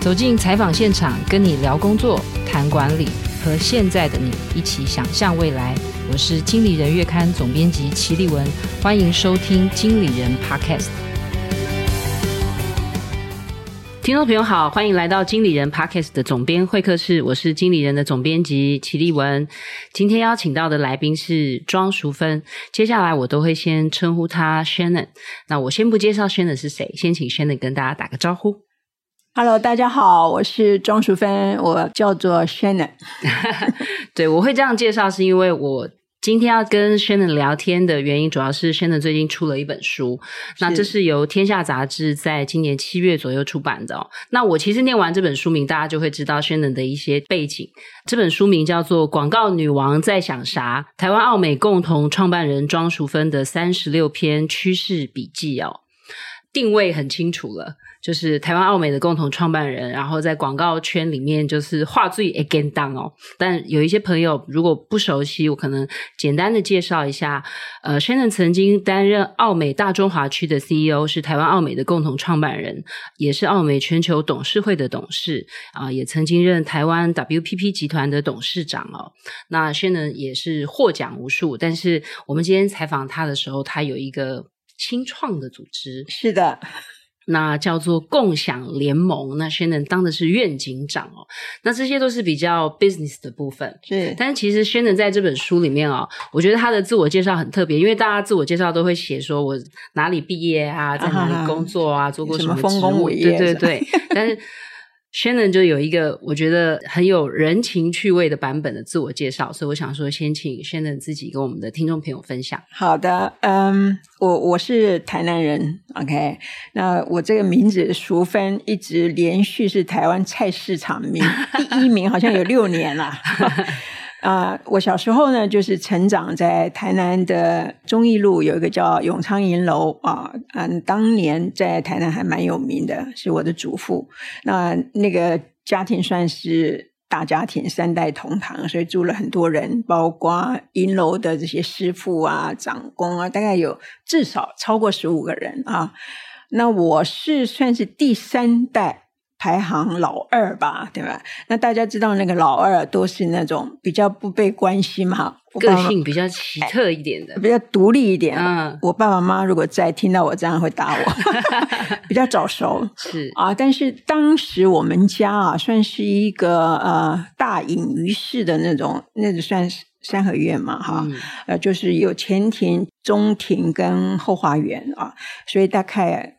走进采访现场，跟你聊工作、谈管理，和现在的你一起想象未来。我是经理人月刊总编辑齐立文，欢迎收听《经理人 Podcast》。听众朋友好，欢迎来到经理人 Podcast 的总编会客室，我是经理人的总编辑齐立文。今天邀请到的来宾是庄淑芬，接下来我都会先称呼她 Shannon。那我先不介绍 Shannon 是谁，先请 Shannon 跟大家打个招呼。Hello，大家好，我是庄淑芬，我叫做 Shannon。对，我会这样介绍，是因为我。今天要跟 Shannon 聊天的原因，主要是 Shannon 最近出了一本书，那这是由天下杂志在今年七月左右出版的哦。那我其实念完这本书名，大家就会知道 Shannon 的一些背景。这本书名叫做《广告女王在想啥》，台湾澳美共同创办人庄淑芬的三十六篇趋势笔记哦，定位很清楚了。就是台湾奥美的共同创办人，然后在广告圈里面就是话最 again down 哦。但有一些朋友如果不熟悉，我可能简单的介绍一下。呃，Shannon 曾经担任奥美大中华区的 CEO，是台湾奥美的共同创办人，也是奥美全球董事会的董事啊、也曾经任台湾 WPP 集团的董事长哦。那 Shannon 也是获奖无数，但是我们今天采访他的时候，他有一个清创的组织，是的。那叫做共享联盟，那 Shannon 当的是愿景长哦。那这些都是比较 business 的部分，是。但是其实 Shannon 在这本书里面哦，我觉得他的自我介绍很特别，因为大家自我介绍都会写说我哪里毕业啊，在哪里工作啊，啊做过什么丰功伟业，对对对。但是 Shannon 就有一个我觉得很有人情趣味的版本的自我介绍，所以我想说，先请 Shannon 自己跟我们的听众朋友分享。好的，嗯，我我是台南人，OK，那我这个名字淑芬一直连续是台湾菜市场名 第一名，好像有六年了。啊、我小时候呢，就是成长在台南的忠义路，有一个叫永昌银楼啊，嗯，当年在台南还蛮有名的，是我的祖父。那那个家庭算是大家庭，三代同堂，所以住了很多人，包括银楼的这些师傅啊、长工啊，大概有至少超过十五个人啊。那我是算是第三代。排行老二吧，对吧？那大家知道那个老二都是那种比较不被关心嘛，个性比较奇特一点的，比较独立一点。嗯，我爸爸妈妈如果在听到我这样会打我，比较早熟是啊。但是当时我们家啊，算是一个呃大隐于市的那种，那就算是三合院嘛，哈、嗯，呃，就是有前庭、中庭跟后花园啊，所以大概。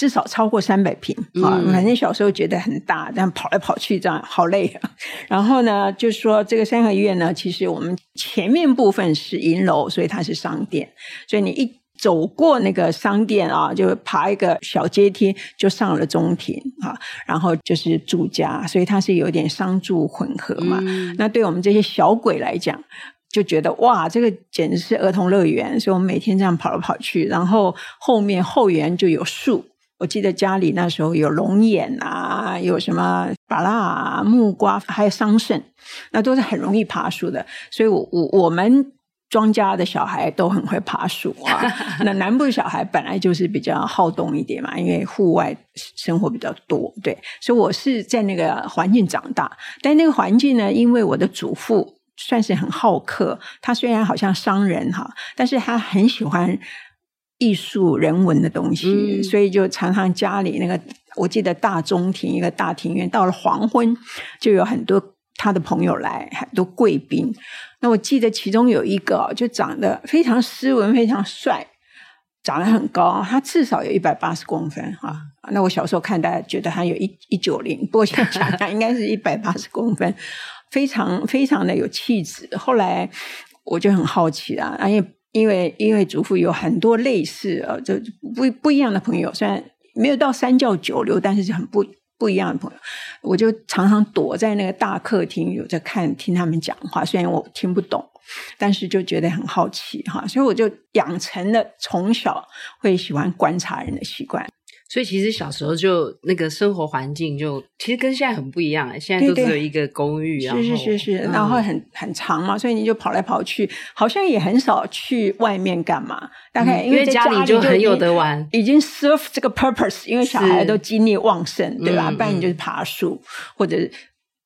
至少超过三百平啊！反正小时候觉得很大，但跑来跑去这样好累啊。然后呢，就是说这个三合院呢，其实我们前面部分是银楼，所以它是商店。所以你一走过那个商店啊，就爬一个小阶梯，就上了中庭啊。然后就是住家，所以它是有点商住混合嘛。嗯、那对我们这些小鬼来讲，就觉得哇，这个简直是儿童乐园。所以我们每天这样跑来跑去，然后后面后园就有树。我记得家里那时候有龙眼啊，有什么芭乐啊、木瓜，还有桑葚，那都是很容易爬树的。所以我，我我我们庄家的小孩都很会爬树啊。那南部小孩本来就是比较好动一点嘛，因为户外生活比较多，对。所以我是在那个环境长大，但那个环境呢，因为我的祖父算是很好客，他虽然好像商人哈，但是他很喜欢。艺术人文的东西，嗯，所以就常常家里那个，我记得大中庭一个大庭院，到了黄昏就有很多他的朋友来，很多贵宾。那我记得其中有一个就长得非常斯文，非常帅，长得很高，他至少有一百八十公分啊。那我小时候看，大家觉得他有一一九零，不过现在想想应该是一百八十公分，非常非常的有气质。后来我就很好奇啊，因为。因为因为祖父有很多类似呃，就不不一样的朋友，虽然没有到三教九流，但是是很不不一样的朋友。我就常常躲在那个大客厅，有在看听他们讲话，虽然我听不懂，但是就觉得很好奇哈，所以我就养成了从小会喜欢观察人的习惯。所以其实小时候就那个生活环境就其实跟现在很不一样，现在都只有一个公寓，对对是是是是，然后很很长嘛，所以你就跑来跑去，好像也很少去外面干嘛。大概因为家里就很有得玩，已经 serve 这个 purpose，因为小孩都精力旺盛，对吧？不然你就是爬树或者。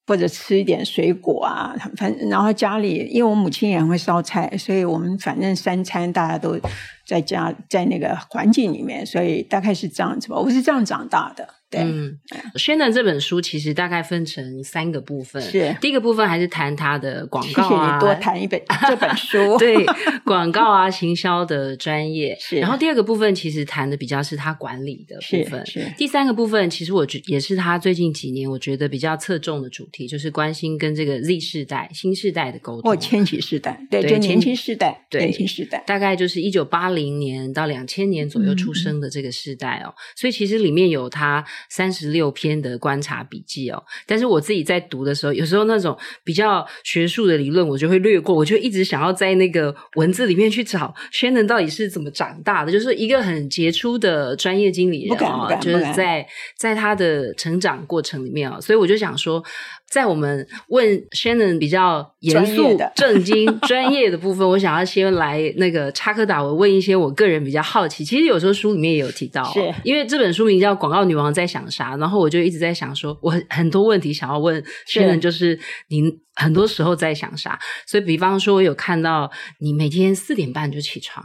或者吃一点水果啊，反正然后家里，因为我母亲也很会烧菜，所以我们反正三餐大家都在家，在那个环境里面，所以大概是这样子吧。我是这样长大的。嗯，Shannon 这本书其实大概分成三个部分。是第一个部分还是谈他的广告啊，谢谢你多谈一本这本书。对，广告啊，行销的专业。是。然后第二个部分其实谈的比较是他管理的部分。是。是第三个部分其实我觉也是他最近几年我觉得比较侧重的主题，就是关心跟这个 Z 世代、新世代的沟通。或千禧世代，对，就年轻世代，对，年轻世代，大概就是一九八零年到两千年左右出生的这个世代哦。嗯、所以其实里面有他三十六篇。的观察笔记哦，但是我自己在读的时候，有时候那种比较学术的理论，我就会略过，我就一直想要在那个文字里面去找 Shannon 到底是怎么长大的，就是一个很杰出的专业经理人啊，就是在在他的成长过程里面啊，所以我就想说。在我们问 Shannon 比较严肃、正经、专业的部分，我想要先来那个插科打诨，问一些我个人比较好奇。其实有时候书里面也有提到，是因为这本书名叫《广告女王在想啥》，然后我就一直在想说，我很很多问题想要问 Shannon，就是你很多时候在想啥？所以，比方说，我有看到你每天四点半就起床，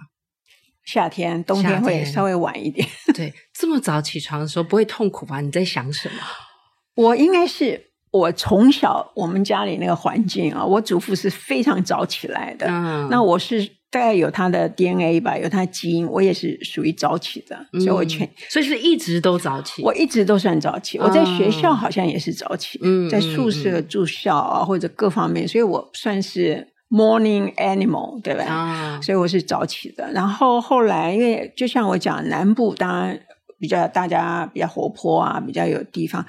夏天、冬天会稍微晚一点。对，这么早起床的时候不会痛苦吧？你在想什么？我应该是。我从小我们家里那个环境啊，我祖父是非常早起来的。嗯，那我是大概有他的 DNA 吧，有他的基因，我也是属于早起的，嗯、所以我全所以是一直都早起。我一直都算早起，嗯、我在学校好像也是早起，嗯，在宿舍住校啊或者各方面，所以我算是 morning animal，对吧？啊、嗯，所以我是早起的。然后后来因为就像我讲，南部当然比较大家比较活泼啊，比较有地方。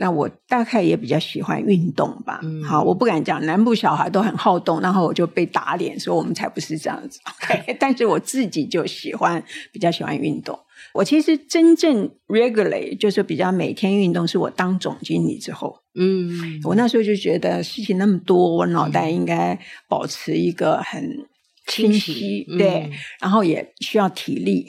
那我大概也比较喜欢运动吧。嗯、好，我不敢讲南部小孩都很好动，然后我就被打脸，说我们才不是这样子。Okay? 但是我自己就喜欢，比较喜欢运动。我其实真正 regularly 就是比较每天运动，是我当总经理之后。嗯，我那时候就觉得事情那么多，我脑袋应该保持一个很清晰，对，嗯、然后也需要体力。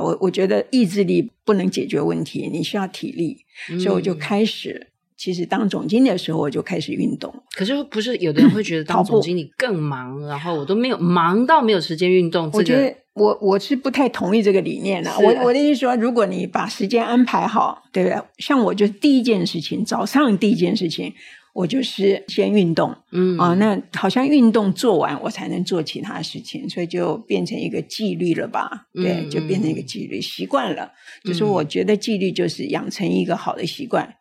我我觉得意志力不能解决问题，你需要体力，嗯、所以我就开始。其实当总经理的时候，我就开始运动。可是不是有的人会觉得 当总经理更忙，嗯、然后我都没有忙到没有时间运动。这个、我觉得我我是不太同意这个理念的。是我我的意思说，如果你把时间安排好，对不对？像我就第一件事情，早上第一件事情。我就是先运动，嗯啊，那好像运动做完，我才能做其他事情，所以就变成一个纪律了吧？嗯、对，就变成一个纪律习惯了。嗯、就是我觉得纪律就是养成一个好的习惯。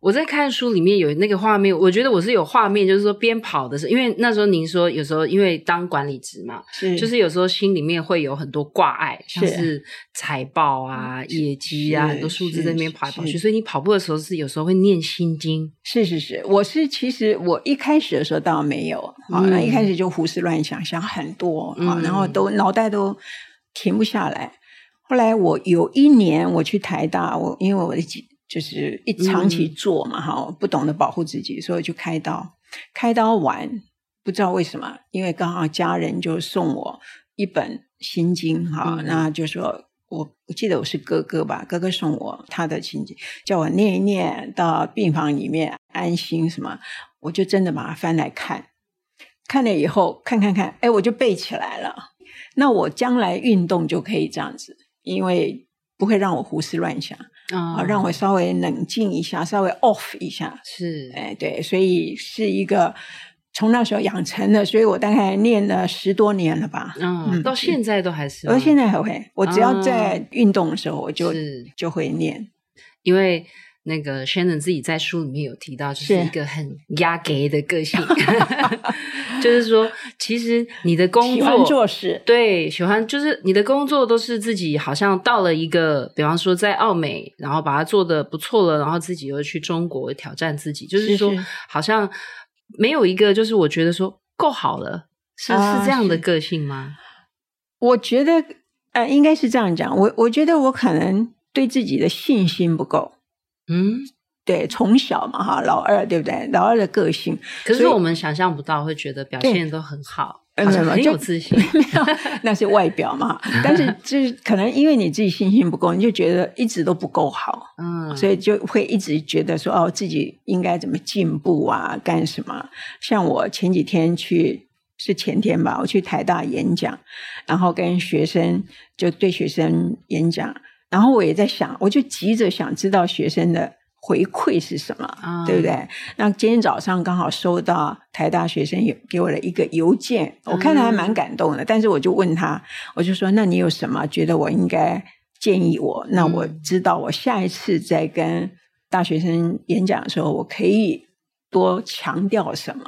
我在看书里面有那个画面，我觉得我是有画面，就是说边跑的时候，因为那时候您说有时候因为当管理职嘛，是就是有时候心里面会有很多挂碍，像是财报啊、是业绩啊，很多数字在那边跑来跑去，所以你跑步的时候是有时候会念心经。是是是，我是其实我一开始的时候倒没有啊，那、嗯、一开始就胡思乱想，想很多啊，嗯、然后都脑袋都停不下来。后来我有一年我去台大，我因为我的就是一长期做嘛，哈、嗯，不懂得保护自己，所以就开刀。开刀完，不知道为什么，因为刚好家人就送我一本心经，哈、嗯，那就说我我记得我是哥哥吧，哥哥送我他的心经，叫我念一念到病房里面安心什么，我就真的把它翻来看，看了以后看看看，哎，我就背起来了。那我将来运动就可以这样子，因为不会让我胡思乱想。啊，让我稍微冷静一下，稍微 off 一下，是，哎，对，所以是一个从那时候养成的，所以我大概念了十多年了吧，嗯，嗯。到现在都还是，我现在还会，我只要在运动的时候，我就是。就会念，因为。那个 Shannon 自己在书里面有提到，就是一个很压给的个性，是 就是说，其实你的工作喜欢做事，对，喜欢就是你的工作都是自己好像到了一个，比方说在澳美，然后把它做的不错了，然后自己又去中国挑战自己，就是说，是是好像没有一个，就是我觉得说够好了，是、啊、是这样的个性吗？我觉得呃，应该是这样讲，我我觉得我可能。对自己的信心不够。嗯，对，从小嘛哈，老二对不对？老二的个性，可是我们想象不到，会觉得表现都很好，好像很有自信。那是外表嘛。但是 就是可能因为你自己信心不够，你就觉得一直都不够好，嗯，所以就会一直觉得说哦，自己应该怎么进步啊，干什么？像我前几天去。是前天吧，我去台大演讲，然后跟学生就对学生演讲，然后我也在想，我就急着想知道学生的回馈是什么，嗯、对不对？那今天早上刚好收到台大学生有给我的一个邮件，我看了还蛮感动的，嗯、但是我就问他，我就说，那你有什么觉得我应该建议我？那我知道我下一次再跟大学生演讲的时候，我可以。多强调什么？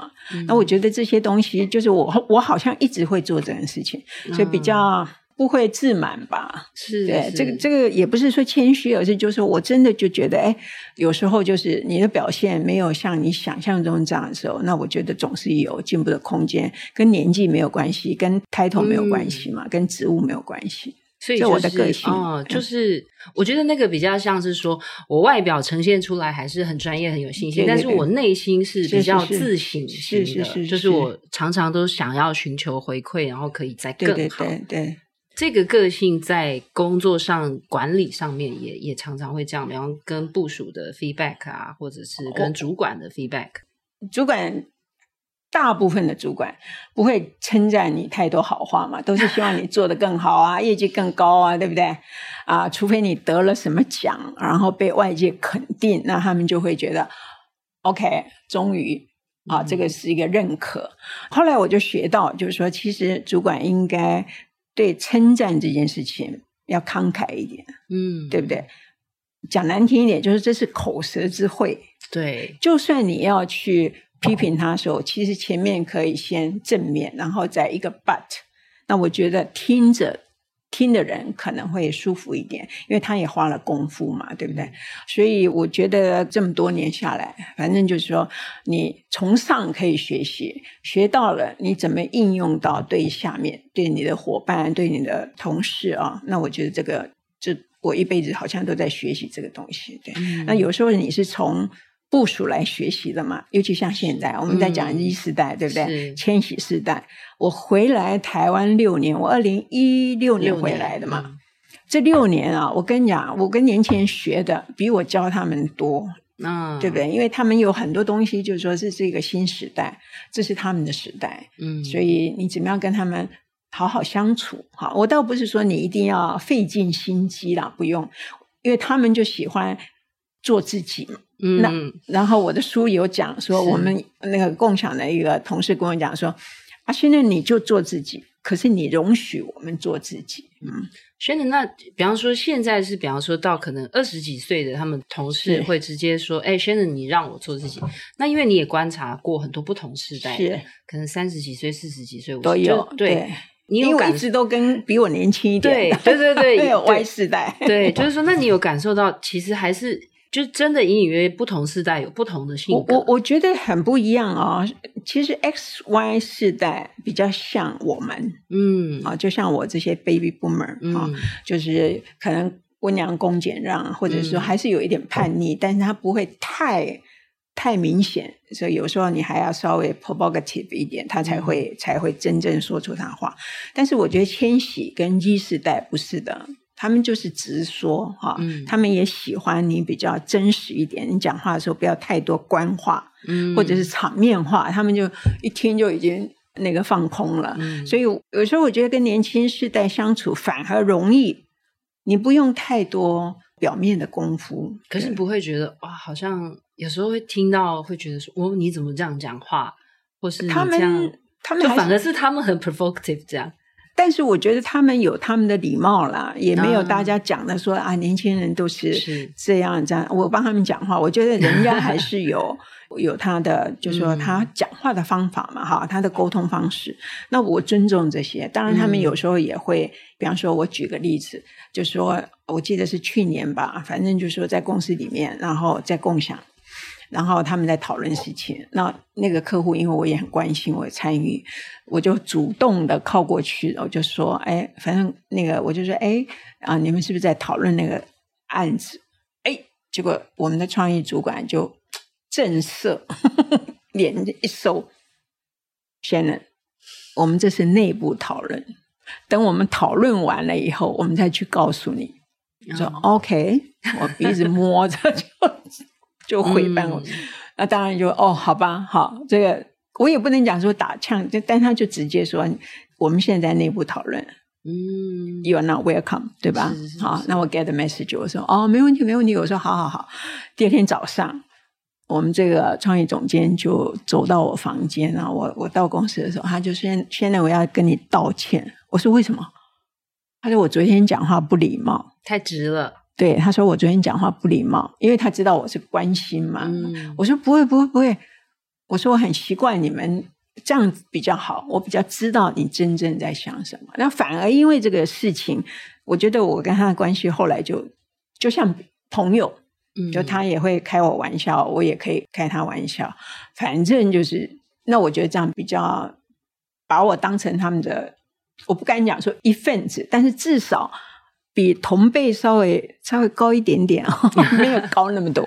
那我觉得这些东西，就是我我好像一直会做这件事情，所以比较不会自满吧。是，对，这个这个也不是说谦虚，而是就是我真的就觉得，哎，有时候就是你的表现没有像你想象中这样的时候，那我觉得总是有进步的空间，跟年纪没有关系，跟 title 没有关系嘛，跟职务没有关系。所以就是，我的个性哦，就是我觉得那个比较像是说，我外表呈现出来还是很专业、很有信心，对对对，但是我内心是比较自省型的，是是是是是，就是。我常常都想要寻求回馈，然后可以再更好。对对对对，这个个性在工作上管理上面也也常常会这样，比方跟部署的 feedback 啊，或者是跟主管的 feedback，哦，主管。大部分的主管不会称赞你太多好话嘛，都是希望你做得更好啊，业绩更高啊，对不对？啊，除非你得了什么奖，然后被外界肯定，那他们就会觉得，OK，终于啊，这个是一个认可。嗯。后来我就学到，就是说，其实主管应该对称赞这件事情要慷慨一点，嗯，对不对？讲难听一点，就是这是口舌之慧。对，就算你要去。批评他的时候，其实前面可以先正面，然后再一个 but。那我觉得听着听的人可能会舒服一点，因为他也花了功夫嘛，对不对？所以我觉得这么多年下来，反正就是说，你从上可以学习，学到了你怎么应用到对下面，对你的伙伴，对你的同事啊。那我觉得这个，这我一辈子好像都在学习这个东西。对，嗯、那有时候你是从。部署来学习的嘛，尤其像现在我们在讲一世代，嗯、对不对？千禧世代，我回来台湾六年，我二零一六年回来的嘛。嗯、这六年啊，我跟你讲，我跟年轻人学的比我教他们多，嗯，对不对？因为他们有很多东西，就是说这是一个新时代，这是他们的时代，嗯，所以你怎么样跟他们好好相处？好，我倒不是说你一定要费尽心机啦，不用，因为他们就喜欢做自己嘛。嗯，那然后我的书有讲说，我们那个共享的一个同事跟我讲说，啊，现在你就做自己，可是你容许我们做自己。嗯，轩的那比方说现在是比方说到可能二十几岁的他们同事会直接说，哎，轩的你让我做自己。那因为你也观察过很多不同世代的，可能三十几岁、四十几岁都有。对，你有感，一直都跟比我年轻一点，对对对对，有 Y 世代。对，就是说，那你有感受到其实还是。就真的隐隐约约不同世代有不同的性格，我我我觉得很不一样啊、哦。其实 X Y 世代比较像我们，嗯啊，就像我这些 Baby Boomer 啊，嗯、就是可能温良恭俭让，或者说还是有一点叛逆，嗯、但是他不会太太明显，所以有时候你还要稍微 provocative 一点，他才会、嗯、才会真正说出他话。但是我觉得千禧跟 Z 世代不是的。他们就是直说哈，嗯、他们也喜欢你比较真实一点，你讲话的时候不要太多官话，嗯、或者是场面话，他们就一听就已经那个放空了。嗯、所以有时候我觉得跟年轻世代相处反而容易，你不用太多表面的功夫。可是你不会觉得哇，好像有时候会听到会觉得说，哦，你怎么这样讲话，或是他们，他们就反而是他们很 provocative 这样。但是我觉得他们有他们的礼貌啦，也没有大家讲的说、嗯、啊，年轻人都是这样这样。我帮他们讲话，我觉得人家还是有 有他的，就是说他讲话的方法嘛，哈，他的沟通方式。那我尊重这些。当然，他们有时候也会，嗯、比方说，我举个例子，就说我记得是去年吧，反正就是说在公司里面，然后在共享。然后他们在讨论事情，那那个客户因为我也很关心，我参与，我就主动的靠过去，我就说，哎，反正那个我就说，哎，啊，你们是不是在讨论那个案子，哎，结果我们的创意主管就震慑，脸一收，Shannon，我们这是内部讨论，等我们讨论完了以后，我们再去告诉你。嗯、说 OK，我鼻子摸着就就回办我，嗯、那当然就哦，好吧，好，这个我也不能讲说打枪，就但他就直接说，我们现在内部讨论。嗯，You are not welcome，对吧？是是是好，那我 get the message，我说哦，没问题，没问题。我说好好好。第二天早上，我们这个创意总监就走到我房间，然后我我到公司的时候，他就先：“现在我要跟你道歉。”我说：“为什么？”他说：“我昨天讲话不礼貌，太直了。”对，他说：“我昨天讲话不礼貌，因为他知道我是关心嘛。嗯”我说：“不会，不会，不会。”我说：“我很习惯你们。”这样子比较好，我比较知道你真正在想什么。那反而因为这个事情，我觉得我跟他的关系后来就就像朋友，嗯，就他也会开我玩笑，我也可以开他玩笑。反正就是，那我觉得这样比较把我当成他们的，我不敢讲说一份子，但是至少比同辈稍微稍微高一点点啊，没有高那么多。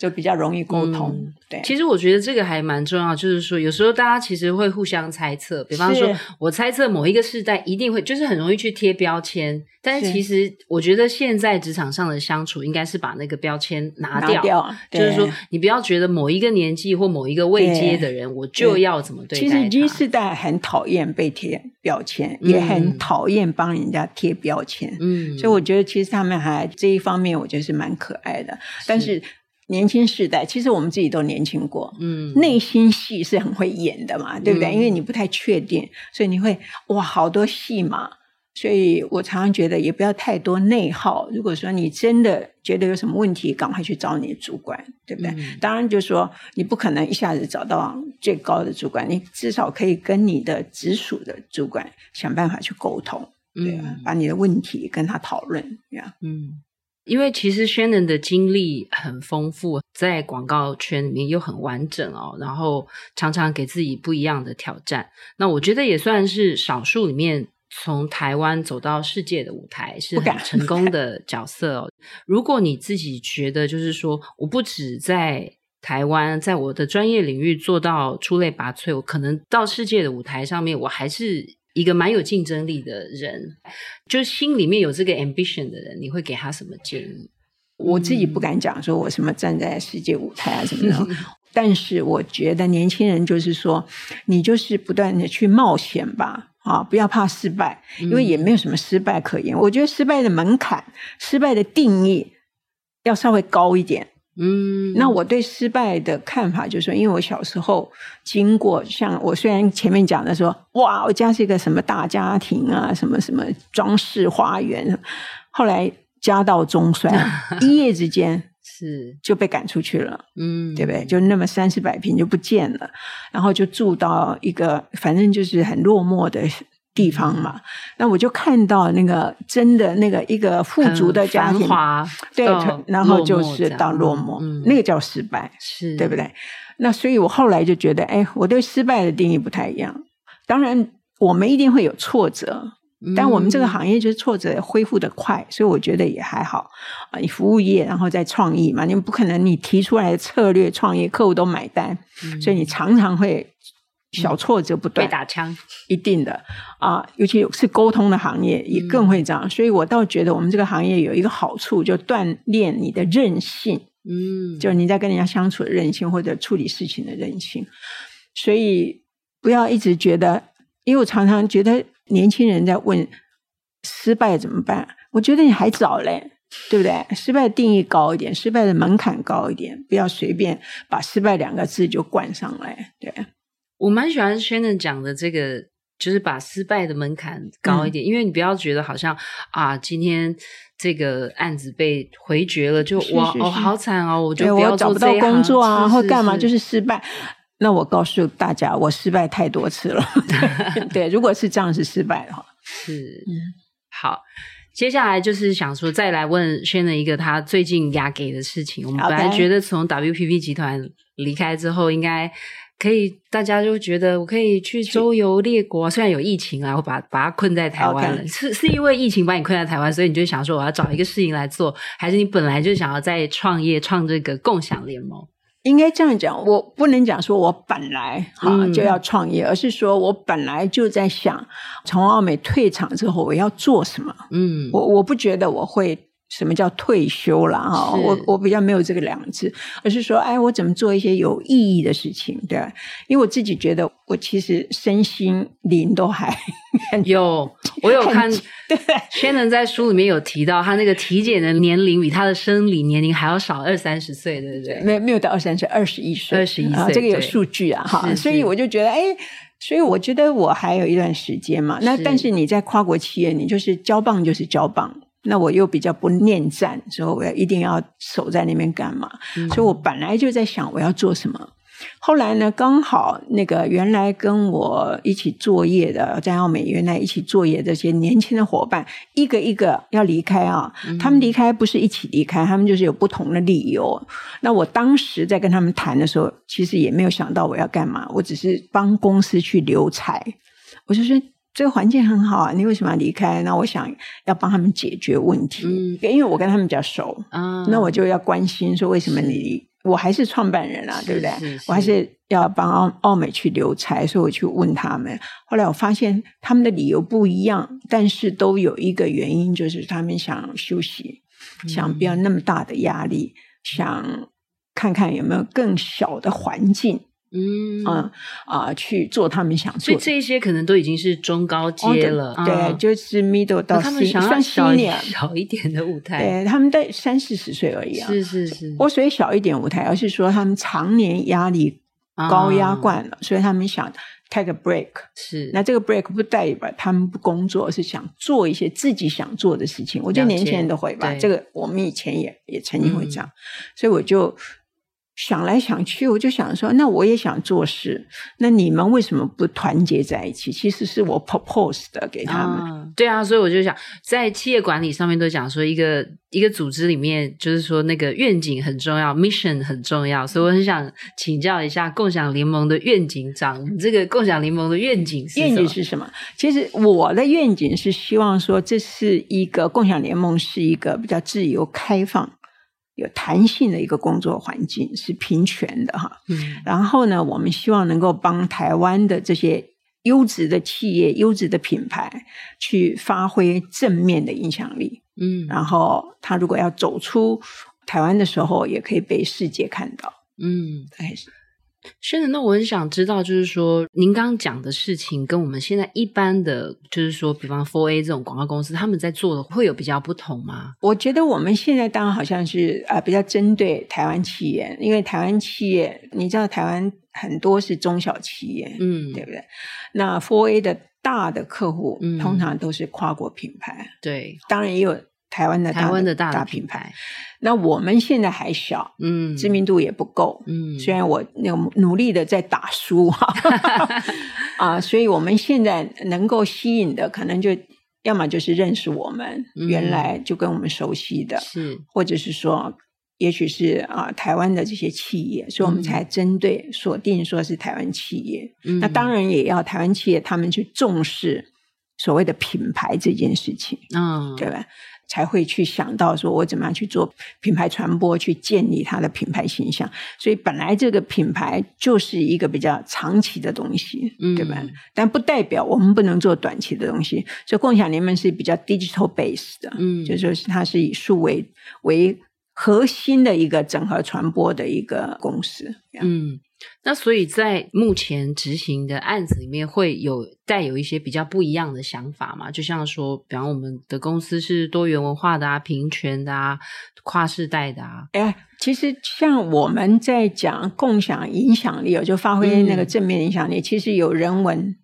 就比较容易沟通，嗯、对。其实我觉得这个还蛮重要，就是说有时候大家其实会互相猜测，比方说我猜测某一个世代一定会，就是很容易去贴标签。但是其实我觉得现在职场上的相处，应该是把那个标签拿掉，拿掉，就是说你不要觉得某一个年纪或某一个位阶的人，我就要怎么对待他。其实 Z 世代很讨厌被贴标签，嗯、也很讨厌帮人家贴标签。嗯，所以我觉得其实他们还这一方面，我觉得是蛮可爱的。是但是。年轻世代，其实我们自己都年轻过，嗯，内心戏是很会演的嘛，对不对？嗯、因为你不太确定，所以你会哇，好多戏嘛。所以我常常觉得，也不要太多内耗。如果说你真的觉得有什么问题，赶快去找你的主管，对不对？嗯、当然，就是说你不可能一下子找到最高的主管，你至少可以跟你的直属的主管想办法去沟通，对吧？嗯、把你的问题跟他讨论，这样，嗯。因为其实 Shannon 的经历很丰富，在广告圈里面又很完整哦，然后常常给自己不一样的挑战。那我觉得也算是少数里面从台湾走到世界的舞台是很成功的角色哦。如果你自己觉得就是说，我不止在台湾，在我的专业领域做到出类拔萃，我可能到世界的舞台上面，我还是。一个蛮有竞争力的人，就是心里面有这个 ambition 的人，你会给他什么建议？我自己不敢讲说我什么站在世界舞台啊什么的，但是我觉得年轻人就是说，你就是不断的去冒险吧，啊，不要怕失败，因为也没有什么失败可言。我觉得失败的门槛、失败的定义要稍微高一点。嗯，那我对失败的看法就是说，因为我小时候经过，像我虽然前面讲的说，哇，我家是一个什么大家庭啊，什么什么装饰花园，后来家道中衰，一夜之间是就被赶出去了，嗯，对不对？就那么三四百平就不见了，然后就住到一个反正就是很落寞的。地方嘛，那我就看到那个真的那个一个富足的家庭，对，然后就是到落寞，嗯、那个叫失败，是对不对？那所以我后来就觉得，哎，我对失败的定义不太一样。当然，我们一定会有挫折，但我们这个行业就是挫折恢复得快，所以我觉得也还好啊。你服务业，然后再创意嘛，你不可能你提出来的策略创业客户都买单，嗯、所以你常常会。小挫折不断，被打枪，一定的啊，尤其是沟通的行业，也更会这样。嗯、所以我倒觉得我们这个行业有一个好处，就锻炼你的韧性。嗯，就你在跟人家相处的韧性，或者处理事情的韧性。所以不要一直觉得，因为我常常觉得年轻人在问失败怎么办，我觉得你还早嘞，对不对？失败的定义高一点，失败的门槛高一点，不要随便把失败两个字就冠上来，对。我蛮喜欢 Shannon 讲的这个，就是把失败的门槛高一点，嗯、因为你不要觉得好像啊，今天这个案子被回绝了，就哇哦好惨哦，我就不要做这一行，我找不到工作啊，或干嘛就是失败。那我告诉大家，我失败太多次了。对，如果是这样是失败的话，是嗯好。接下来就是想说，再来问 Shannon 一个他最近压给的事情。我们本来觉得从 WPP 集团离开之后，应该。可以，大家就觉得我可以去周游列国。虽然有疫情啊，我把把它困在台湾了，Okay. 是是因为疫情把你困在台湾，所以你就想说我要找一个事情来做，还是你本来就想要在创业创这个共享联盟？应该这样讲，我不能讲说我本来哈就要创业，嗯、而是说我本来就在想，从奥美退场之后我要做什么。嗯，我我不觉得我会。什么叫退休了哈？我我比较没有这个两个字，而是说，哎，我怎么做一些有意义的事情？对，因为我自己觉得，我其实身心灵都还 有。我有看，对，Shannon 在书里面有提到，他那个体检的年龄比他的生理年龄还要少二三十岁，对不对？没有没有到二三十岁，二十一岁，二十一岁，这个有数据啊，哈。所以我就觉得，哎，所以我觉得我还有一段时间嘛。那但是你在跨国企业，你就是交棒就是交棒。那我又比较不恋战，所以我要一定要守在那边干嘛？嗯、所以我本来就在想我要做什么。后来呢，刚好那个原来跟我一起作业的在澳美原来一起作业的这些年轻的伙伴，一个一个要离开啊。嗯、他们离开不是一起离开，他们就是有不同的理由。那我当时在跟他们谈的时候，其实也没有想到我要干嘛，我只是帮公司去留才。我就说。这个环境很好啊，你为什么要离开？那我想要帮他们解决问题，嗯、因为我跟他们比较熟，嗯、那我就要关心说为什么你？是我还是创办人啊，对不对？是是是我还是要帮奥奥美去留才，所以我去问他们。后来我发现他们的理由不一样，但是都有一个原因，就是他们想休息，嗯、想不要那么大的压力，想看看有没有更小的环境。嗯。啊啊，去做他们想做，所以这些可能都已经是中高阶了，对，就是 middle 到他们想要小小一点的舞台，对，他们在三四十岁而已啊，是是是。我所以小一点舞台，而是说他们常年压力高压惯了，所以他们想 take a break。是，那这个 break 不代表他们不工作，是想做一些自己想做的事情。我觉得年轻人都会吧，这个我们以前也也曾经会这样，所以我就。想来想去，我就想说，那我也想做事。那你们为什么不团结在一起？其实是我 propose 的给他们。啊对啊，所以我就想，在企业管理上面都讲说，一个一个组织里面，就是说那个愿景很重要，mission 很重要。所以我很想请教一下共享联盟的愿景长，这个共享联盟的愿景是愿景是什么？其实我的愿景是希望说，这是一个共享联盟，是一个比较自由开放。有弹性的一个工作环境是平权的哈，嗯，然后呢，我们希望能够帮台湾的这些优质的企业、优质的品牌去发挥正面的影响力，嗯，然后他如果要走出台湾的时候，也可以被世界看到，嗯，大概是。是的，那我很想知道，就是说，您刚刚讲的事情跟我们现在一般的，就是说，比方 Four A 这种广告公司，他们在做的会有比较不同吗？我觉得我们现在当然好像是呃比较针对台湾企业，因为台湾企业，你知道台湾很多是中小企业，嗯，对不对？那 Four A 的大的客户，嗯，通常都是跨国品牌，对，当然也有。台湾的，的台湾的大大品牌，那我们现在还小，嗯，知名度也不够，嗯，虽然我那个努力的在打书哈，啊，所以我们现在能够吸引的，可能就要么就是认识我们，嗯、原来就跟我们熟悉的，是，或者是说，也许是啊，台湾的这些企业，所以我们才针对锁定说是台湾企业，嗯、那当然也要台湾企业他们去重视所谓的品牌这件事情，嗯，对吧？才会去想到说，我怎么样去做品牌传播，去建立它的品牌形象。所以本来这个品牌就是一个比较长期的东西，嗯、对吧？但不代表我们不能做短期的东西。所以共享联盟是比较 digital base 的，嗯，就是它是以数为为核心的一个整合传播的一个公司，嗯。那所以在目前执行的案子里面，会有带有一些比较不一样的想法嘛？就像说，比方我们的公司是多元文化的啊、平权的啊、跨世代的啊。哎，其实像我们在讲共享影响力，就发挥那个正面影响力，嗯、其实有人文。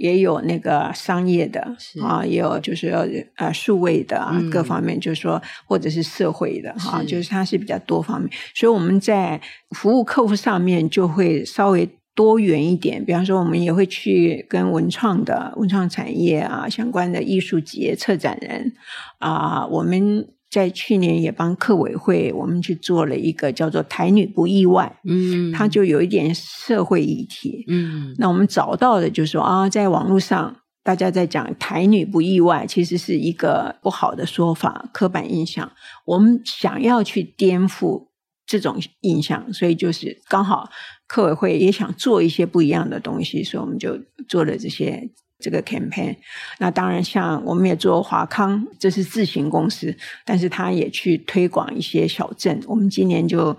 也有那个商业的啊，也有就是呃数位的啊，嗯、各方面就是说，或者是社会的哈，是就是它是比较多方面，所以我们在服务客户上面就会稍微多元一点。比方说，我们也会去跟文创的文创产业啊相关的艺术节策展人啊，我们在去年也帮客委会我们去做了一个叫做“台女不意外”，嗯，它就有一点社会议题，嗯，那我们找到的就是说啊，在网络上大家在讲“台女不意外”，其实是一个不好的说法，刻板印象。我们想要去颠覆这种印象，所以就是刚好客委会也想做一些不一样的东西，所以我们就做了这些。这个 campaign，那当然像我们也做华康，这是自行公司，但是他也去推广一些小镇。我们今年就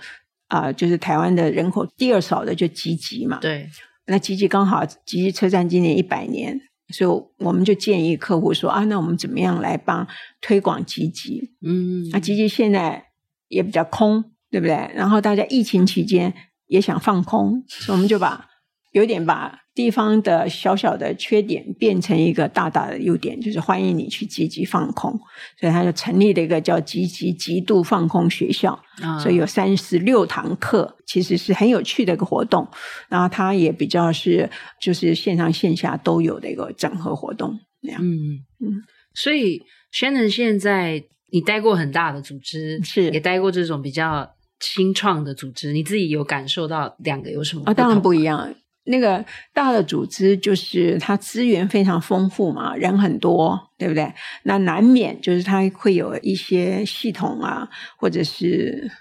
啊、呃，就是台湾的人口第二少的就集集嘛。对，那集集刚好集集车站今年一百年，所以我们就建议客户说啊，那我们怎么样来帮推广集集？嗯，那集集现在也比较空，对不对？然后大家疫情期间也想放空，所以我们就把有点把。地方的小小的缺点变成一个大大的优点，就是欢迎你去积极放空，所以他就成立了一个叫积极极度放空学校，嗯、所以有三十六堂课，其实是很有趣的一个活动。然后它也比较是就是线上线下都有的一个整合活动，那样。嗯嗯，所以 Shannon 现在你待过很大的组织，是也待过这种比较新创的组织，你自己有感受到两个有什么？啊，当然不一样。那个大的组织就是它资源非常丰富嘛，人很多，对不对？那难免就是它会有一些系统啊，或者是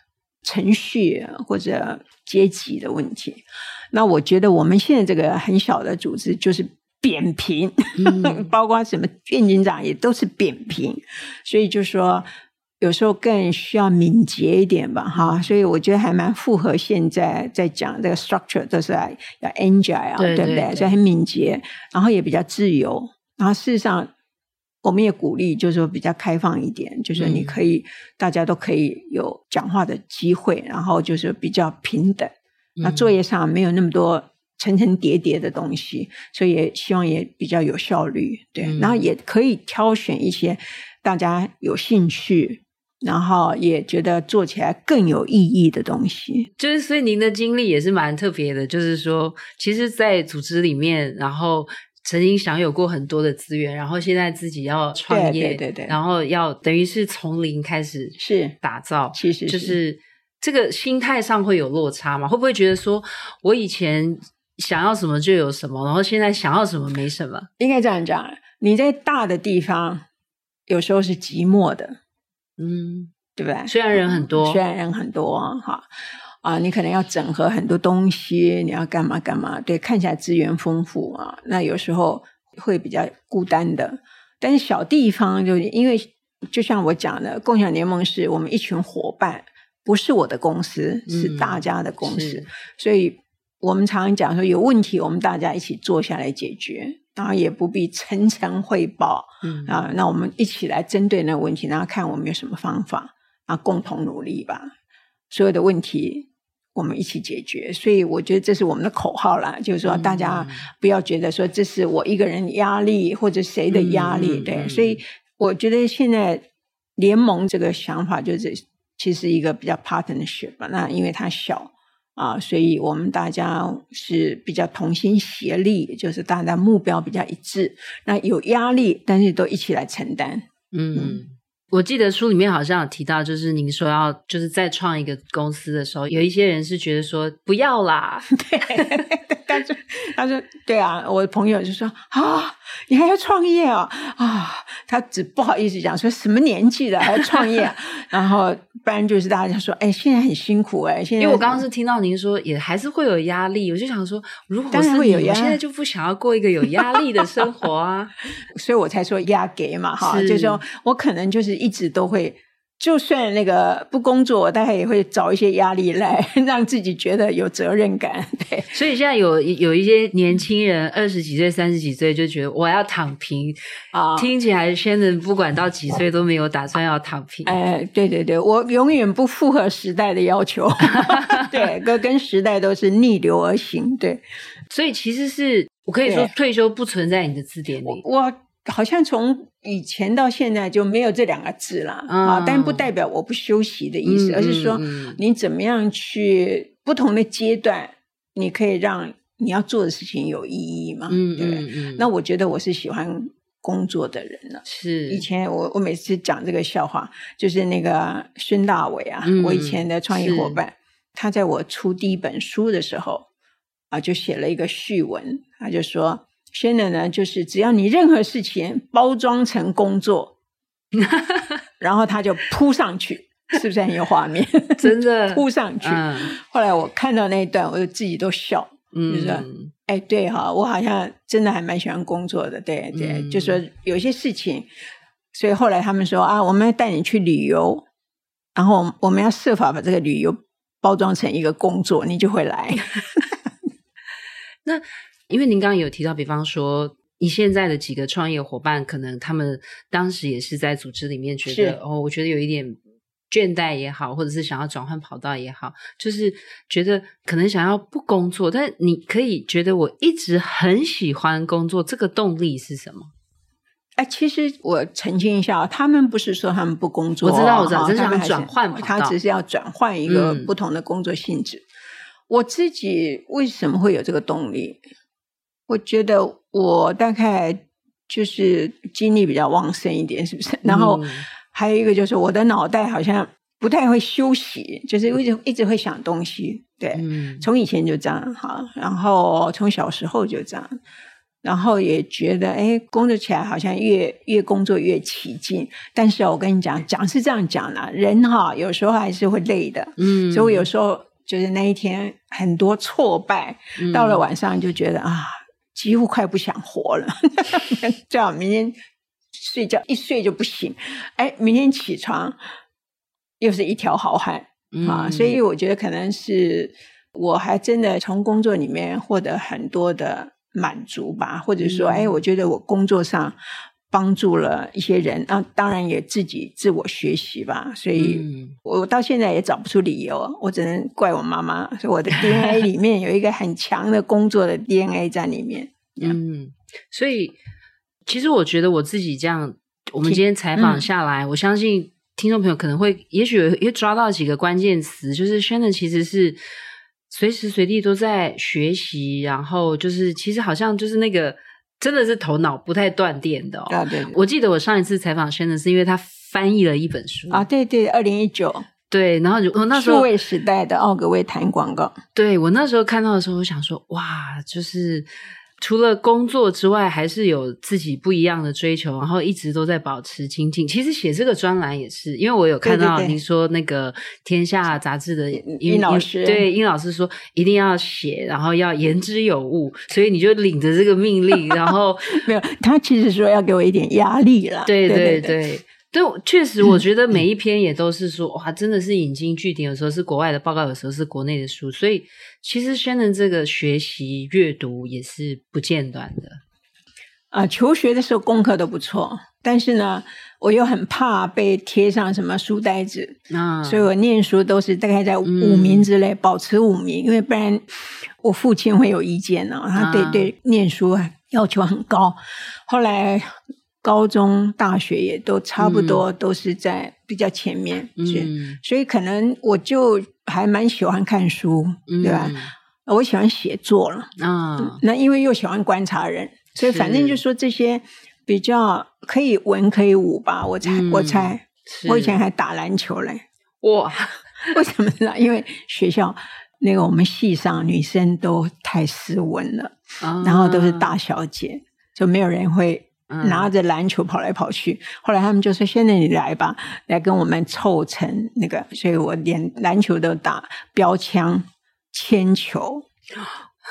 程序或者阶级的问题。那我觉得我们现在这个很小的组织就是扁平，嗯、包括什么院警长也都是扁平，所以就说。有时候更需要敏捷一点吧，哈，所以我觉得还蛮符合现在在讲这个 structure，就是要 agile 啊，对不对？所以很敏捷，然后也比较自由。然后事实上，我们也鼓励，就是说比较开放一点，就是你可以、嗯、大家都可以有讲话的机会，然后就是比较平等。那作业上没有那么多层层叠叠的东西，所以也希望也比较有效率，对。嗯、然后也可以挑选一些大家有兴趣。然后也觉得做起来更有意义的东西，就是所以您的经历也是蛮特别的，就是说，其实，在组织里面，然后曾经享有过很多的资源，然后现在自己要创业，对对对对，然后要等于是从零开始是打造，其实就是这个心态上会有落差嘛？会不会觉得说我以前想要什么就有什么，然后现在想要什么没什么？应该这样讲，你在大的地方有时候是寂寞的。嗯，对不对？虽然人很多，虽然人很多，哈啊，你可能要整合很多东西，你要干嘛干嘛？对，看起来资源丰富啊，那有时候会比较孤单的。但是小地方就因为，就像我讲的，共享联盟是我们一群伙伴，不是我的公司，是大家的公司，嗯、所以我们常常讲说，有问题我们大家一起坐下来解决。然后也不必层层汇报，嗯啊，那我们一起来针对那个问题，然后看我们有什么方法，啊共同努力吧。所有的问题我们一起解决，所以我觉得这是我们的口号啦，就是说大家不要觉得说这是我一个人压力或者谁的压力，嗯、对。所以我觉得现在联盟这个想法就是其实一个比较 partnership 吧，那因为它小。啊，所以我们大家是比较同心协力，就是大家目标比较一致。那有压力，但是都一起来承担。嗯，嗯，我记得书里面好像有提到，就是您说要就是再创一个公司的时候，有一些人是觉得说不要啦。对，但是他说对啊，我的朋友就说啊，你还要创业啊？啊，他只不好意思讲说什么年纪了还要创业，然后。不然就是大家说，哎，现在很辛苦哎。现在因为我刚刚是听到您说，也还是会有压力，我就想说，如果是你，我现在就不想要过一个有压力的生活啊，所以我才说压给嘛，哈，是就是说我可能就是一直都会。就算那个不工作，我大概也会找一些压力来让自己觉得有责任感。对，所以现在有有一些年轻人二十几岁、三十几岁就觉得我要躺平啊，听起来 Shannon 不管到几岁都没有打算要躺平。哎，对对对，我永远不符合时代的要求，对，跟跟时代都是逆流而行。对，所以其实是我可以说退休不存在你的字典里。我。好像从以前到现在就没有这两个字了啊，oh. 但不代表我不休息的意思，嗯、而是说你怎么样去不同的阶段，你可以让你要做的事情有意义嘛？嗯，对。嗯嗯、那我觉得我是喜欢工作的人了。是以前我我每次讲这个笑话，就是那个孙大伟啊，嗯、我以前的创业伙伴，他在我出第一本书的时候啊，就写了一个序文，他就说：“现在呢，就是只要你任何事情包装成工作，然后他就扑上去。”是不是很有画面？真的 扑上去。嗯、后来我看到那一段，我就自己都笑。嗯，就是说，哎，对哈，我好像真的还蛮喜欢工作的。对对，嗯、就说有些事情，所以后来他们说啊，我们要带你去旅游，然后我们要设法把这个旅游包装成一个工作，你就会来。那因为您刚刚有提到，比方说你现在的几个创业伙伴，可能他们当时也是在组织里面觉得，哦，我觉得有一点。倦怠也好，或者是想要转换跑道也好，就是觉得可能想要不工作，但你可以觉得我一直很喜欢工作，这个动力是什么？哎，其实我澄清一下，他们不是说他们不工作，我知道，我知道，只是想转换跑道，他只是要转换一个不同的工作性质。嗯、我自己为什么会有这个动力？我觉得我大概就是精力比较旺盛一点，是不是？然后。嗯还有一个就是我的脑袋好像不太会休息，就是一直一直会想东西。对，嗯、从以前就这样哈，然后从小时候就这样，然后也觉得哎，工作起来好像越越工作越起劲。但是我跟你讲，讲是这样讲的，人哈有时候还是会累的。嗯，所以我有时候就是那一天很多挫败，嗯、到了晚上就觉得啊，几乎快不想活了。这样明天。睡觉一睡就不醒，哎，明天起床又是一条好汉、嗯、啊！所以我觉得可能是我还真的从工作里面获得很多的满足吧，或者说，嗯、哎，我觉得我工作上帮助了一些人，啊，当然也自己自我学习吧。所以我到现在也找不出理由，我只能怪我妈妈，说我的 DNA 里面有一个很强的工作的 DNA 在里面。嗯，所以。其实我觉得我自己这样，我们今天采访下来，嗯、我相信听众朋友可能会，也许也抓到几个关键词，就是 Shannon 其实是随时随地都在学习，然后就是其实好像就是那个真的是头脑不太断电的哦。啊、对，对，我记得我上一次采访 Shannon 是因为他翻译了一本书啊，对对，二零一九，对，然后我那时候数位时代的奥格威谈广告，对，我那时候看到的时候，我想说哇，就是。除了工作之外，还是有自己不一样的追求，然后一直都在保持精进。其实写这个专栏也是，因为我有看到你说那个《天下》杂志的殷老师，对殷老师说一定要写，然后要言之有物，所以你就领着这个命令，然后 没有他其实说要给我一点压力啦。对对对。对确实，我觉得每一篇也都是说，嗯、哇，真的是引经据典。有时候是国外的报告，有时候是国内的书，所以其实 Shannon 这个学习阅读也是不间断的。啊、呃，求学的时候功课都不错，但是呢，我又很怕被贴上什么书呆子啊，所以我念书都是大概在五名之内，嗯、保持五名，因为不然我父亲会有意见呢、哦。他对、啊、对念书要求很高，后来。高中、大学也都差不多，都是在比较前面，嗯、所以可能我就还蛮喜欢看书，嗯、对吧？我喜欢写作了啊、哦，那因为又喜欢观察人，所以反正就说这些比较可以文可以武吧。我猜，嗯、我猜，我以前还打篮球嘞，哇！为什么呢？因为学校那个我们系上女生都太斯文了，哦、然后都是大小姐，就没有人会。拿着篮球跑来跑去，嗯、后来他们就说：“现在你来吧，来跟我们凑成那个。”所以我连篮球都打，标枪、铅球，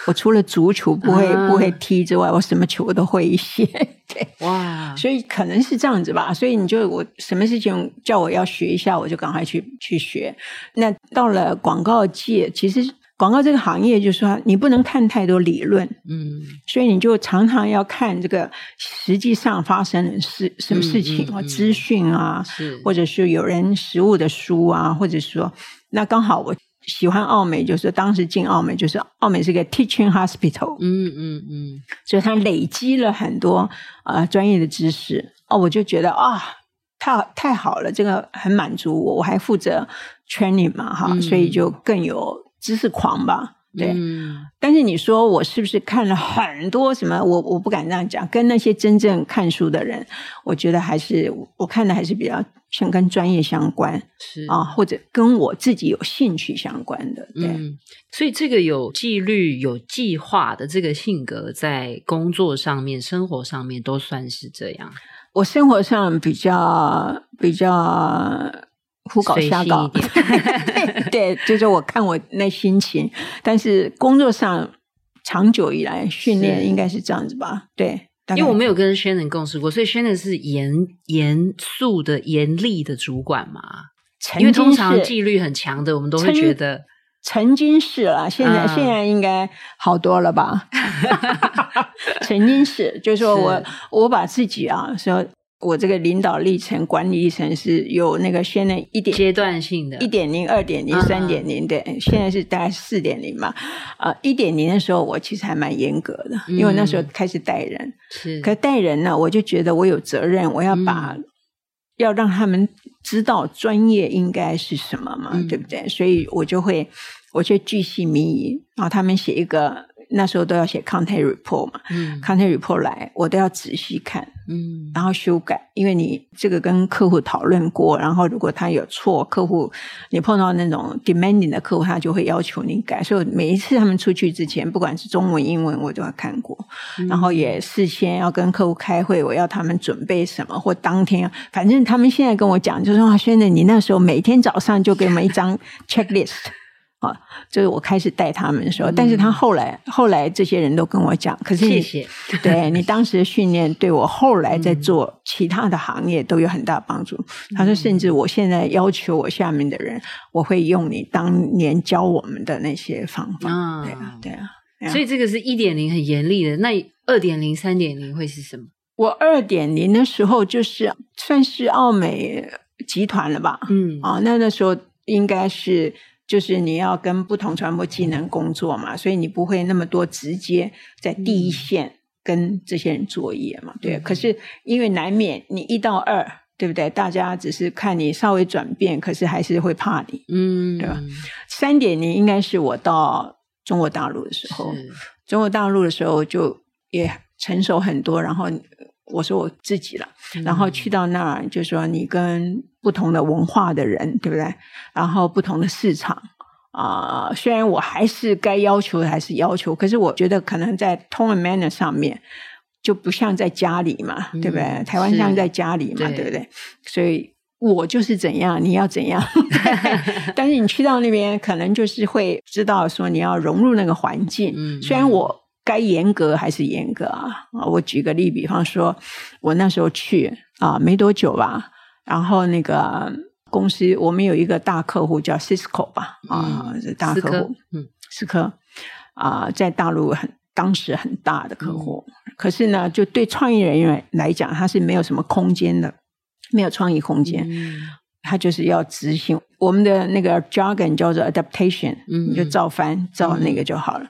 我除了足球不会、嗯、不会踢之外，我什么球都会一些。对，哇！所以可能是这样子吧。所以你就我什么事情叫我要学一下，我就赶快去去学。那到了广告界，其实。广告这个行业，就是说你不能看太多理论，嗯，所以你就常常要看这个实际上发生的事，什么事情啊，资讯啊，或者是有人实物的书啊，或者说，那刚好我喜欢澳美，就是当时进澳美，就是澳美是个 teaching hospital，嗯嗯嗯，嗯。所以他累积了很多呃专业的知识，哦，我就觉得啊，太太好了，这个很满足我，我还负责 training 嘛，哈，嗯、所以就更有。知识狂吧，对。嗯、但是你说我是不是看了很多什么？我我不敢这样讲。跟那些真正看书的人，我觉得还是我看的还是比较像跟专业相关，是啊，或者跟我自己有兴趣相关的。对。嗯、所以这个有纪律、有计划的这个性格，在工作上面、生活上面都算是这样。我生活上比较比较胡搞瞎搞，对，对，就是我看我那心情。但是工作上长久以来训练应该是这样子吧？对，因为我没有跟 Shannon 共事过，所以 Shannon 是严严肃的、严厉的主管嘛。因为通常纪律很强的，我们都会觉得。曾经是了，现在、uh, 现在应该好多了吧？曾经是，就是说我是我把自己啊，说我这个领导历程、管理历程是有那个现在一点阶段性的，一点零、二点零、三点零，对，现在是大概四点零嘛。啊，一点零的时候我其实还蛮严格的，因为那时候开始带人，是，可带人呢，我就觉得我有责任，我要把。嗯要让他们知道专业应该是什么嘛，嗯、对不对？所以我就会，我就巨细靡遗，然后他们写一个。那时候都要写 content report 嘛，嗯，content report 来，我都要仔细看，嗯，然后修改，因为你这个跟客户讨论过，然后如果他有错，客户你碰到那种 demanding 的客户，他就会要求你改，所以每一次他们出去之前，不管是中文、英文，我都要看过，嗯、然后也事先要跟客户开会，我要他们准备什么，或当天，反正他们现在跟我讲，就说啊，现在你那时候每天早上就给我们一张 checklist。啊，就是我开始带他们的时候，嗯、但是他后来后来这些人都跟我讲，可是谢谢对你当时的训练对我后来在做其他的行业都有很大帮助。嗯、他说，甚至我现在要求我下面的人，我会用你当年教我们的那些方法。嗯、对啊，对啊。所以这个是一点零很严厉的，那二点零、三点零会是什么？我二点零的时候就是算是奥美集团了吧？嗯啊，那那时候应该是。就是你要跟不同传播技能工作嘛，所以你不会那么多直接在第一线跟这些人作业嘛，对。可是因为难免你一到二，对不对？大家只是看你稍微转变，可是还是会怕你，嗯，对吧？三点零应该是我到中国大陆的时候，中国大陆的时候就也成熟很多，然后。我说我自己了，然后去到那儿，就说你跟不同的文化的人，对不对？然后不同的市场啊、呃，虽然我还是该要求的还是要求，可是我觉得可能在 tone manner 上面就不像在家里嘛，嗯、对不对？台湾像在家里嘛，对，对不对？所以我就是怎样，你要怎样。但是你去到那边，可能就是会知道说你要融入那个环境。嗯，虽然我。该严格还是严格啊！我举个例，比方说，我那时候去啊，没多久吧，然后那个公司我们有一个大客户叫 Cisco 吧，啊，是大客户，嗯，思科啊，在大陆很当时很大的客户，嗯、可是呢，就对创意人员来讲，他是没有什么空间的，没有创意空间，嗯、他就是要执行我们的那个 jargon 叫做 adaptation，嗯，你就照翻照那个就好了，嗯、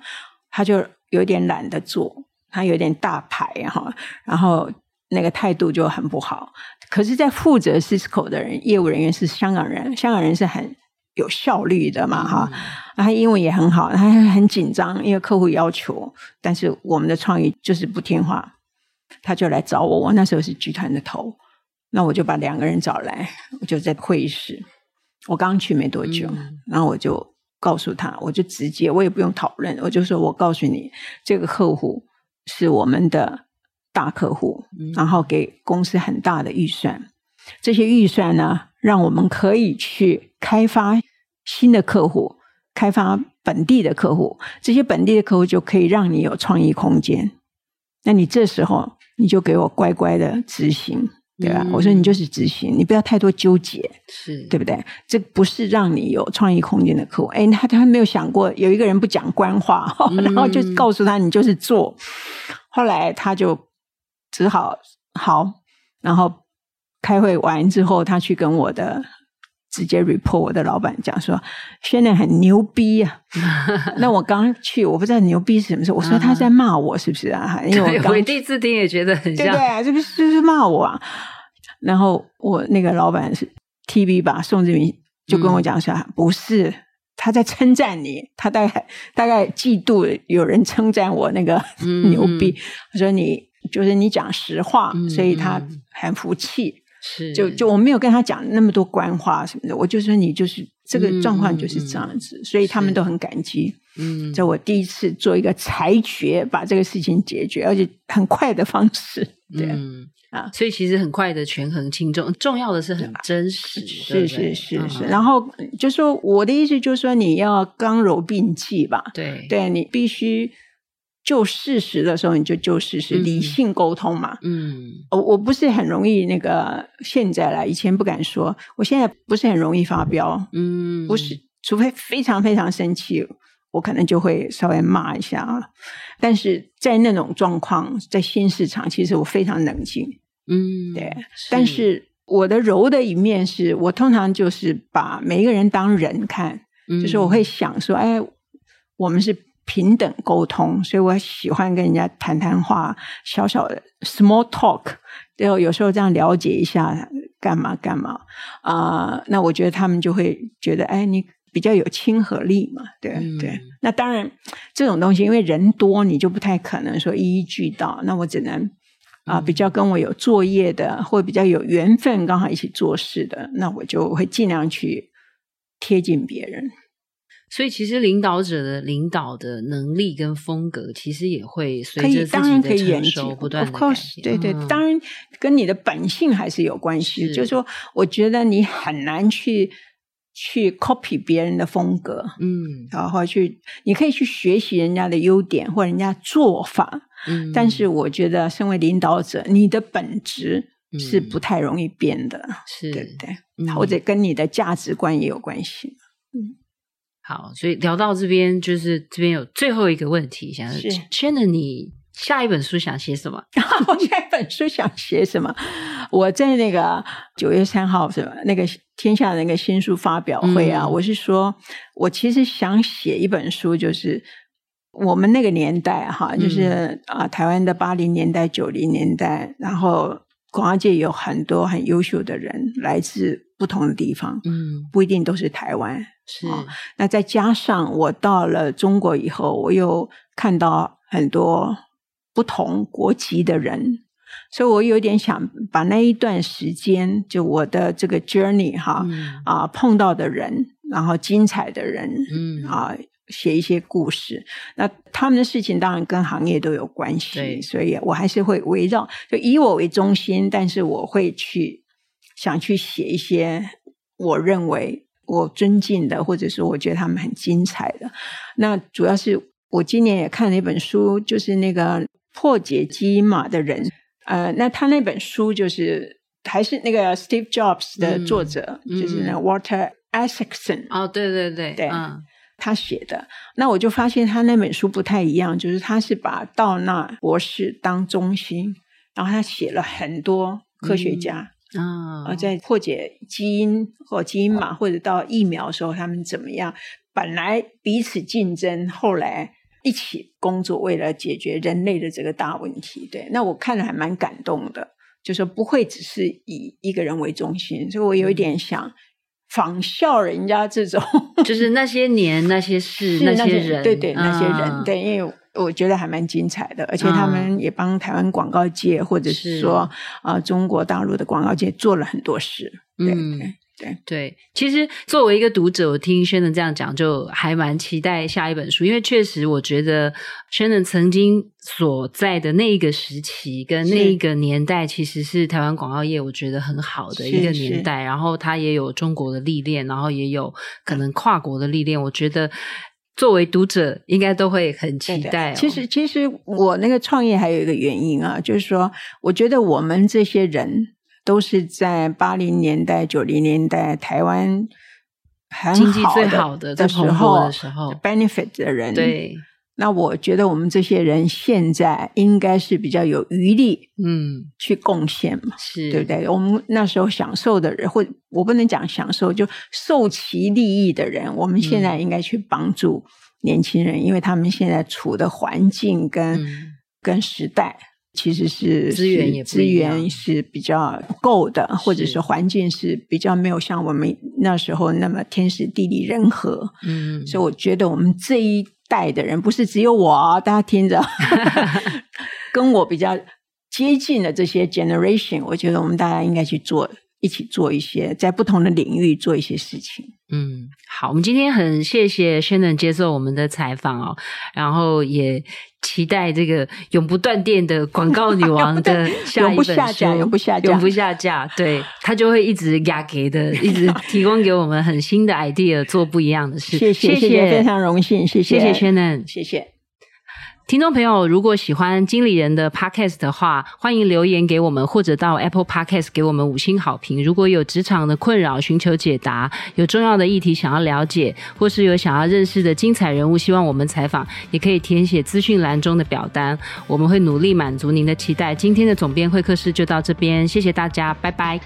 他就。有点懒得做，他有点大牌哈，然后那个态度就很不好。可是，在负责 Cisco 的人，业务人员是香港人，香港人是很有效率的嘛哈。嗯、他英文也很好，他很紧张，因为客户要求，但是我们的创意就是不听话，他就来找我。我那时候是剧团的头，那我就把两个人找来，我就在会议室。我刚去没多久，嗯、然后我就。告诉他，我就直接，我也不用讨论，我就说，我告诉你，这个客户是我们的大客户，嗯、然后给公司很大的预算，这些预算呢，让我们可以去开发新的客户，开发本地的客户，这些本地的客户就可以让你有创意空间，那你这时候你就给我乖乖的执行。对吧？我说你就是执行，你不要太多纠结，是对不对？这不是让你有创意空间的客户。哎，他他没有想过有一个人不讲官话，然后就告诉他你就是做。后来他就只好好，然后开会完之后，他去跟我的直接 report 我的老板讲说，现在很牛逼啊。那我刚去，我不知道牛逼是什么事。我说他在骂我，是不是啊？因为我我第一次听也觉得很像，对对，这不是就是骂我啊。然后我那个老板是 TV 吧，宋志明就跟我讲说，嗯、不是他在称赞你，他大概大概嫉妒有人称赞我那个牛逼。嗯、他说你就是你讲实话，嗯、所以他很服气。是，就就我没有跟他讲那么多官话什么的，我就说你就是这个状况就是这样子，嗯、所以他们都很感激。嗯，这我第一次做一个裁决，把这个事情解决，而且很快的方式。对。嗯啊，所以其实很快的权衡轻重，重要的是很真实，是是是是。然后就说我的意思就是说，你要刚柔并济吧。对，对你必须就事实的时候，你就就事实，理性沟通嘛。嗯，我我不是很容易那个现在啦，以前不敢说，我现在不是很容易发飙。嗯，不是，除非非常非常生气。我可能就会稍微骂一下啊，但是在那种状况，在新市场，其实我非常冷静，嗯，对。是。但是我的柔的一面是，我通常就是把每一个人当人看，嗯，就是我会想说，哎，我们是平等沟通，所以我喜欢跟人家谈谈话，小小的 small talk，然后有时候这样了解一下干嘛干嘛啊，呃，那我觉得他们就会觉得，哎，你。比较有亲和力嘛，对、嗯、对。那当然，这种东西因为人多，你就不太可能说一一俱到。那我只能啊、呃，比较跟我有作业的，或比较有缘分，刚好一起做事的，那我就会尽量去贴近别人。所以，其实领导者的领导的能力跟风格，其实也会随着自己的成熟不断的改变。Of course, 对对，当然跟你的本性还是有关系。是就是说，我觉得你很难去。去 copy 别人的风格，嗯，然后去，你可以去学习人家的优点或人家做法，嗯，但是我觉得身为领导者，你的本质是不太容易变的，嗯、是对不对？嗯、或者跟你的价值观也有关系。嗯，好，所以聊到这边，就是这边有最后一个问题，想是 Shannon 你下一本书想写什么？我下一本书想写什么？我在那个九月三号是吧？那个。天下的那个新书发表会啊，嗯、我是说，我其实想写一本书，就是我们那个年代哈，就是、嗯、啊，台湾的八零年代、九零年代，然后广告界有很多很优秀的人，来自不同的地方，嗯，不一定都是台湾，是、啊。那再加上我到了中国以后，我又看到很多不同国籍的人。所以我有点想把那一段时间，就我的这个 journey 哈、嗯、啊碰到的人，然后精彩的人，嗯啊写一些故事。那他们的事情当然跟行业都有关系，对所以我还是会围绕就以我为中心，但是我会去想去写一些我认为我尊敬的，或者是我觉得他们很精彩的。那主要是我今年也看了一本书，就是那个破解基因码的人。呃，那他那本书就是还是那个 Steve Jobs 的作者，嗯、就是那 Walter Isaacson。哦，对对对，对，嗯、他写的。那我就发现他那本书不太一样，就是他是把道纳博士当中心，然后他写了很多科学家啊，嗯、在破解基因或基因码或者到疫苗的时候，他们怎么样？本来彼此竞争，后来。一起工作，为了解决人类的这个大问题。对，那我看了还蛮感动的，就说不会只是以一个人为中心，所以我有一点想仿效人家这种，就是那些年那些事 那些人，对对，那些人，对，因为我觉得还蛮精彩的，而且他们也帮台湾广告界，或者是说啊中国大陆的广告界做了很多事，对对。对对，其实作为一个读者，我听 Shannon 这样讲，就还蛮期待下一本书，因为确实我觉得 Shannon 曾经所在的那一个时期跟那一个年代，其实是台湾广告业我觉得很好的一个年代。然后他也有中国的历练，然后也有可能跨国的历练。我觉得作为读者，应该都会很期待哦。其实，其实我那个创业还有一个原因啊，就是说，我觉得我们这些人。都是在八零年代、九零年代台湾很好的经济最好的的时候的时候，benefit 的人。对，那我觉得我们这些人现在应该是比较有余力，嗯，去贡献嘛，是对不对？我们那时候享受的人，或我不能讲享受，就受其利益的人，我们现在应该去帮助年轻人，嗯、因为他们现在处的环境跟、嗯、跟时代。其实是资源也资源是比较够的，或者是环境是比较没有像我们那时候那么天时地利人和。嗯，所以我觉得我们这一代的人不是只有我，大家听着，跟我比较接近的这些 generation，我觉得我们大家应该去做。一起做一些在不同的领域做一些事情。嗯，好，我们今天很谢谢 Shannon 接受我们的采访哦，然后也期待这个永不断电的广告女王的 下一本书，永不下架，永不下架，永不下架。对，他就会一直压给的，一直提供给我们很新的 idea，做不一样的事。谢谢，谢谢，非常荣幸，谢谢，谢谢 Shannon，谢谢。听众朋友，如果喜欢经理人的 Podcast 的话，欢迎留言给我们，或者到 Apple Podcast 给我们五星好评。如果有职场的困扰，寻求解答，有重要的议题想要了解，或是有想要认识的精彩人物，希望我们采访，也可以填写资讯栏中的表单，我们会努力满足您的期待。今天的总编会客室就到这边，谢谢大家，拜拜。